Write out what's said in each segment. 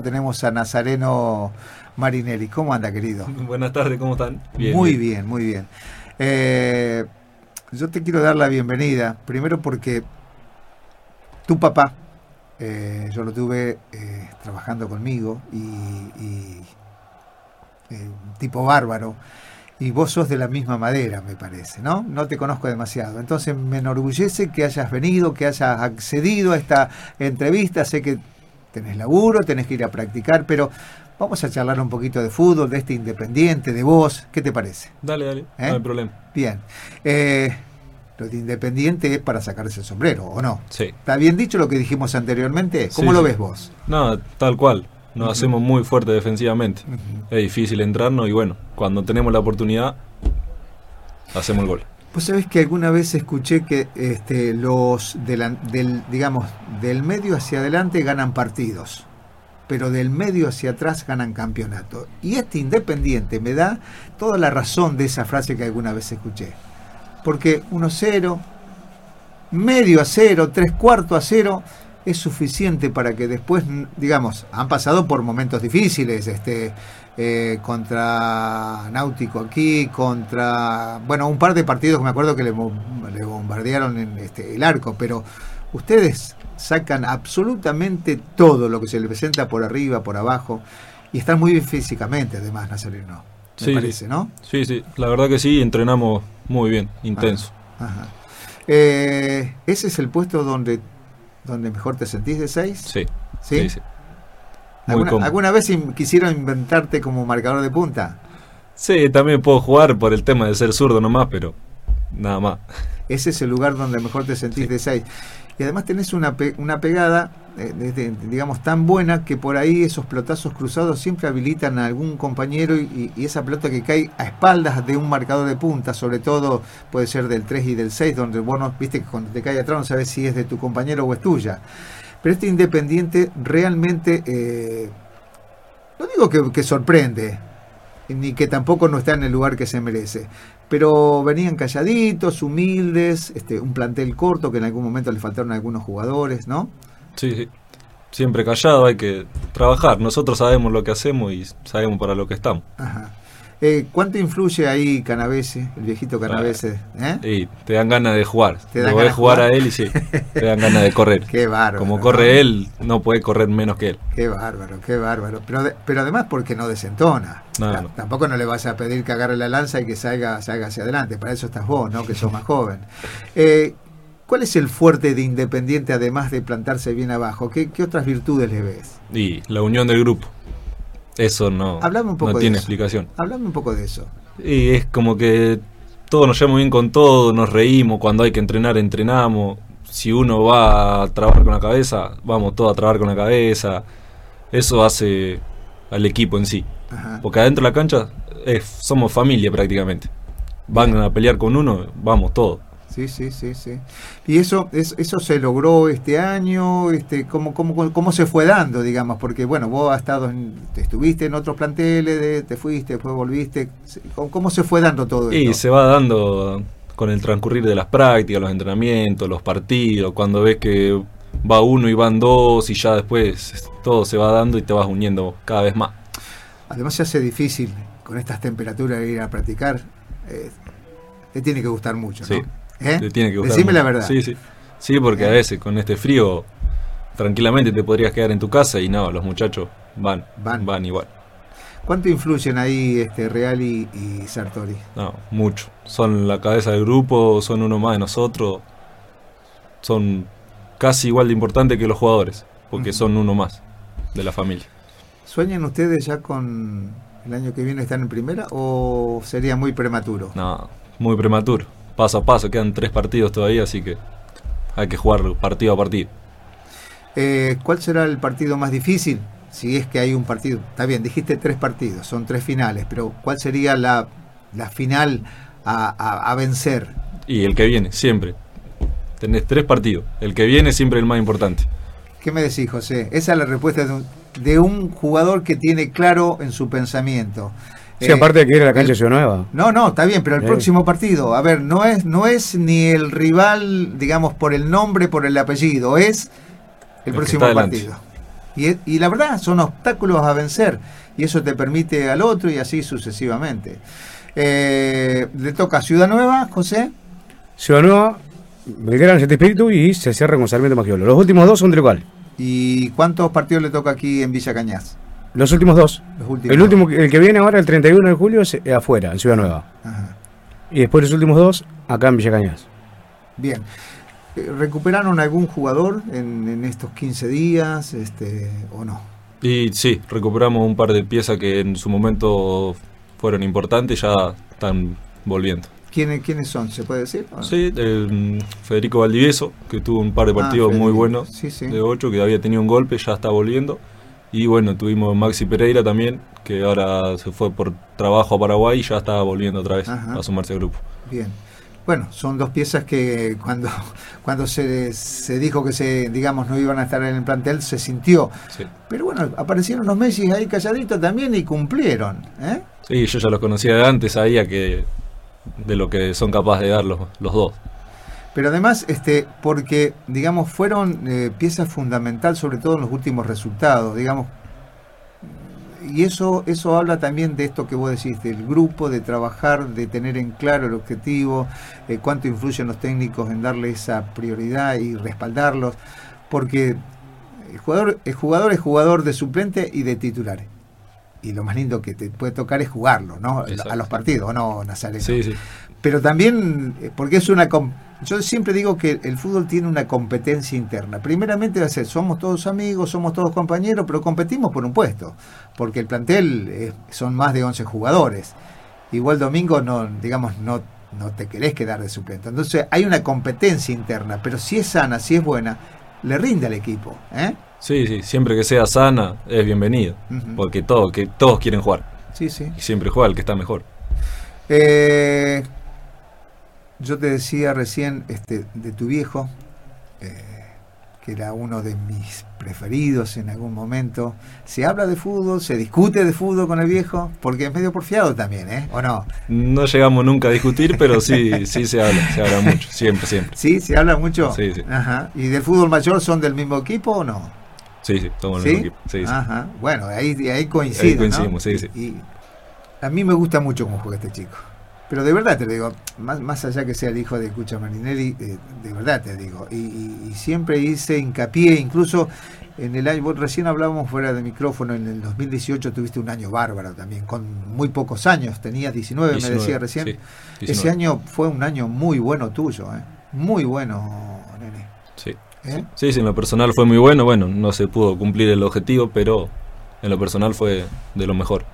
tenemos a Nazareno Marinelli. ¿Cómo anda, querido? Buenas tardes, ¿cómo están? muy bien, muy bien. Eh, yo te quiero dar la bienvenida, primero porque tu papá, eh, yo lo tuve eh, trabajando conmigo y, tipo bárbaro. Y vos sos de la misma madera, me parece, ¿no? No te conozco demasiado. Entonces me enorgullece que hayas venido, que hayas accedido a esta entrevista. Sé que tenés laburo, tenés que ir a practicar, pero vamos a charlar un poquito de fútbol, de este Independiente, de vos, ¿qué te parece? Dale, dale, no ¿Eh? hay problema. Bien. Eh, lo de Independiente es para sacarse el sombrero, ¿o no? Sí. ¿Está bien dicho lo que dijimos anteriormente? ¿Cómo lo ves vos? No, tal cual. Nos hacemos muy fuerte defensivamente. Es difícil entrarnos y bueno, cuando tenemos la oportunidad, hacemos el gol. Pues sabés que alguna vez escuché que este, los del, digamos, del medio hacia adelante ganan partidos, pero del medio hacia atrás ganan campeonato. Y este Independiente me da toda la razón de esa frase que alguna vez escuché. Porque 1-0, medio a 0, tres cuartos a 0 es suficiente para que después, digamos, han pasado por momentos difíciles, este, eh, contra Náutico aquí, contra, bueno, un par de partidos que me acuerdo que le, bombardearon en este, el arco, pero ustedes sacan absolutamente todo lo que se les presenta por arriba, por abajo, y están muy bien físicamente, además, Nazareno. Me sí, parece, ¿no? Sí, sí, la verdad que sí, entrenamos muy bien, intenso. Eh, ¿Ese es el puesto donde donde mejor te sentís de 6? Sí. ¿Sí? ¿Alguna, vez quisieron inventarte como marcador de punta? Sí, también puedo jugar por el tema de ser zurdo nomás, pero nada más. Ese es el lugar donde mejor te sentís de 6. Y además tenés una, una pegada, eh, digamos, tan buena que por ahí esos pelotazos cruzados siempre habilitan a algún compañero y, esa pelota que cae a espaldas de un marcador de punta, sobre todo puede ser del 3 y del 6, donde vos no, viste que cuando te cae atrás no sabes si es de tu compañero o es tuya. Pero este Independiente realmente, eh, no digo que, que sorprende, ni que tampoco no está en el lugar que se merece, pero venían calladitos, humildes, este, un plantel corto que en algún momento le faltaron a algunos jugadores, ¿no? Sí, sí. Siempre callado, hay que trabajar. Nosotros sabemos lo que hacemos y sabemos para lo que estamos. Ajá. Eh, ¿Cuánto influye ahí Canavese, el viejito Canavese? ¿eh? Sí, te dan ganas de jugar. Te dan ganas jugar, a él y sí, te dan ganas de correr. Qué bárbaro. Como corre él, no puede correr menos que él. Qué bárbaro, qué bárbaro. Pero, pero además porque no desentona. Tampoco no le vas a pedir que agarre la lanza y que salga, salga hacia adelante. Para eso estás vos, ¿no? Que sos más joven. Eh, ¿Cuál es el fuerte de Independiente además de plantarse bien abajo? ¿Qué, qué otras virtudes le ves? Y la unión del grupo. Eso no, un poco no tiene explicación. Hablame un poco de eso. Y es como que todos nos llevamos bien con todo, nos reímos, cuando hay que entrenar, entrenamos. Si uno va a trabajar con la cabeza, vamos todos a trabajar con la cabeza. Eso hace al equipo en sí. Porque adentro de la cancha somos familia prácticamente. Van a pelear con uno, vamos todos. Sí, sí, sí, sí. ¿Y eso, eso se logró este año? Este, ¿cómo, cómo, cómo se fue dando, digamos? Porque, bueno, vos has estado estuviste en otros planteles, te fuiste, después volviste. ¿Cómo, se fue dando todo esto? Y se va dando con el transcurrir de las prácticas, los entrenamientos, los partidos, cuando ves que va uno y van dos y ya después todo se va dando y te vas uniendo cada vez más. Además se hace difícil con estas temperaturas ir a practicar. Eh, te tiene que gustar mucho, ¿no? ¿Eh? tiene que Decime la verdad. Sí, sí. Sí, porque a ¿Eh? veces con este frío tranquilamente te podrías quedar en tu casa y no, los muchachos van, van, van igual. ¿Cuánto influyen ahí este Real y, Sartori? No, mucho. Son la cabeza del grupo, son uno más de nosotros. Son casi igual de importantes que los jugadores, porque son uno más de la familia. ¿Sueñan ustedes ya con el año que viene estar en primera o sería muy prematuro? No, muy prematuro paso a paso, quedan tres partidos todavía, así que hay que jugar partido a partido. Eh, ¿Cuál será el partido más difícil? Si es que hay un partido. Está bien, dijiste tres partidos, son tres finales, pero ¿cuál sería la, final a, vencer? Y el que viene, siempre. Tenés tres partidos. El que viene siempre el más importante. ¿Qué me decís, José? Esa es la respuesta de un jugador que tiene claro en su pensamiento. Sí, aparte de que ir a la cancha Ciudad Nueva. No, no, está bien, pero el próximo partido, a ver, no es, no es ni el rival, digamos, por el nombre, por el apellido, es el, próximo partido. Y, y la verdad, son obstáculos a vencer. Y eso te permite al otro y así sucesivamente. Eh, le toca Ciudad Nueva, José. Ciudad Nueva, Belgrano, Siete Espíritu y se cierra con Sarmiento Magiolo. Los últimos dos son de local. ¿Y cuántos partidos le toca aquí en Villa Cañas? Los últimos dos. Los últimos. El último, el que viene ahora, el 31 de julio, es eh, afuera, en Ciudad Nueva. Ajá. Y después los últimos dos, acá en Villa Cañas. Bien. Eh, ¿Recuperaron algún jugador en, en estos 15 días este, o no? Y sí, recuperamos un par de piezas que en su momento fueron importantes y ya están volviendo. ¿Quiénes, ¿Quiénes son? ¿Se puede decir? no? Sí, el, Federico Valdivieso, que tuvo un par de Ah, partidos muy buenos Sí, sí. de 8, que había tenido un golpe, ya está volviendo. Y bueno, tuvimos Maxi Pereira también, que ahora se fue por trabajo a Paraguay y ya está volviendo otra vez Ajá. a sumarse al grupo. Bien. Bueno, son dos piezas que cuando, cuando se, se dijo que se, digamos, no iban a estar en el plantel, se sintió. Sí. Pero bueno, aparecieron los Messi ahí calladitos también y cumplieron. ¿eh? Sí, yo ya los conocía de antes, sabía que de lo que son capaces de dar los, los dos. Pero además, este, porque, digamos, fueron eh, piezas fundamental, sobre todo en los últimos resultados, digamos. Y eso, eso habla también de esto que vos decís, del grupo, de trabajar, de tener en claro el objetivo, eh, cuánto influyen los técnicos en darle esa prioridad y respaldarlos, porque el jugador, el jugador es jugador de suplente y de titulares. Y lo más lindo que te puede tocar es jugarlo, ¿no? A los partidos, ¿o no, Nazareno? Sí, sí. pero también eh, porque es una yo siempre digo que el fútbol tiene una competencia interna. Primeramente va a ser somos todos amigos somos todos compañeros pero competimos por un puesto porque el plantel eh, son más de 11 jugadores. Igual domingo no digamos no no te querés quedar de suplente. Entonces hay una competencia interna pero si es sana si es buena le rinde al equipo ¿eh? Sí, sí, siempre que sea sana es bienvenido, porque todo, que todos quieren jugar. Sí sí. Y siempre juega el que está mejor. Eh, yo te decía recién este, de tu viejo, eh, que era uno de mis preferidos en algún momento. ¿Se habla de fútbol? ¿Se discute de fútbol con el viejo? Porque es medio porfiado también, ¿eh? ¿O no? No llegamos nunca a discutir, pero sí, sí se habla, se habla mucho, siempre, siempre. ¿Sí? ¿Se habla mucho? Sí, sí. Ajá. ¿Y del fútbol mayor son del mismo equipo o no? Sí, sí, somos ¿Sí? el mismo equipo. Sí, sí. Ajá. Bueno, ahí, ahí. Ahí coincidimos, sí, sí. Y a mí me gusta mucho cómo juega este chico. Pero de verdad te lo digo, más, más allá que sea el hijo de Cucha Marinelli, eh, de verdad te digo. Y, y- y siempre hice hincapié, incluso en el año, recién hablábamos fuera de micrófono, en el 2018 tuviste un año bárbaro también, con muy pocos años, tenías 19, me 19, decía recién. sí, Ese 19. año fue un año muy bueno tuyo, ¿eh? muy bueno, nene. Sí. ¿eh? Sí, sí, en lo personal fue muy bueno. Bueno, no se pudo cumplir el objetivo, pero en lo personal fue de lo mejor.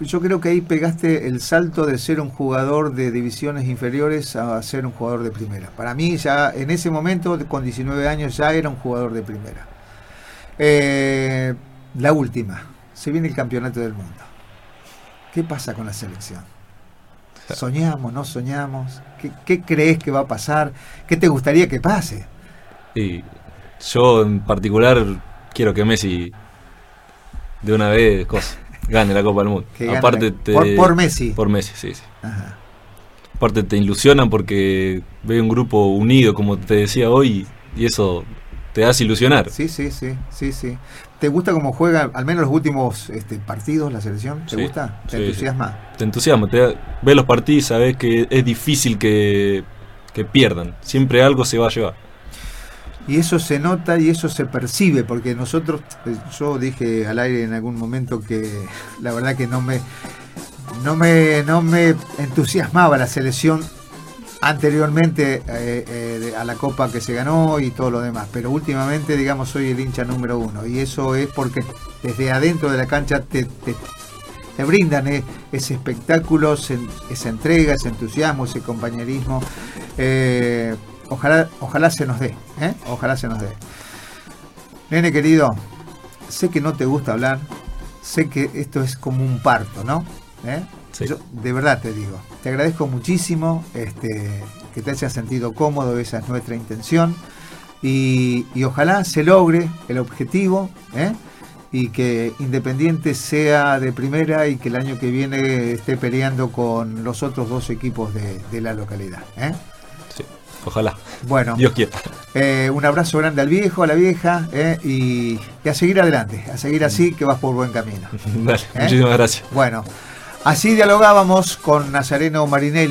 Yo creo que ahí pegaste el salto de ser un jugador de divisiones inferiores a ser un jugador de primera. Para mí ya en ese momento, con 19 años, ya era un jugador de primera. Eh, la última, se viene el campeonato del mundo. ¿Qué pasa con la selección? ¿Soñamos, no soñamos? ¿Qué, crees que va a pasar? ¿Qué te gustaría que pase? Y yo en particular quiero que Messi de una vez cosa, gane la Copa del Mundo. Que Aparte la- te- por- por Messi. Por Messi, sí, sí. Ajá. Aparte te ilusionan porque ve un grupo unido, como te decía hoy, y eso te hace ilusionar. Sí, sí, sí, sí, sí. ¿Te gusta cómo juega, al menos los últimos este, partidos, la selección? ¿Te Sí, gusta? ¿Te sí, entusiasma? Te entusiasma, te ves los partidos, sabes que es difícil que, que pierdan. Siempre algo se va a llevar. Y eso se nota y eso se percibe, porque nosotros, eh, yo dije al aire en algún momento que la verdad que no me, no me, no me entusiasmaba la selección anteriormente eh, eh, a la copa que se ganó y todo lo demás, pero últimamente, digamos, soy el hincha número uno y eso es porque desde adentro de la cancha te, te, brindan ese espectáculo, esa entrega, ese entusiasmo, ese compañerismo. Ojalá, ojalá se nos dé, ¿eh? ojalá se nos dé. Nene querido, sé que no te gusta hablar, sé que esto es como un parto, ¿no? ¿Eh? Sí. Yo, de verdad te digo, te agradezco muchísimo este, que te hayas sentido cómodo, esa es nuestra intención. Y, y ojalá se logre el objetivo ¿eh? y que Independiente sea de primera y que el año que viene esté peleando con los otros dos equipos de, de la localidad. ¿eh? Ojalá. Bueno, Dios quiera. eh, un abrazo grande al viejo, a la vieja, eh, y, y a seguir adelante, a seguir así que vas por buen camino. Dale, ¿Eh? muchísimas gracias. Bueno, así dialogábamos con Nazareno Marinelli.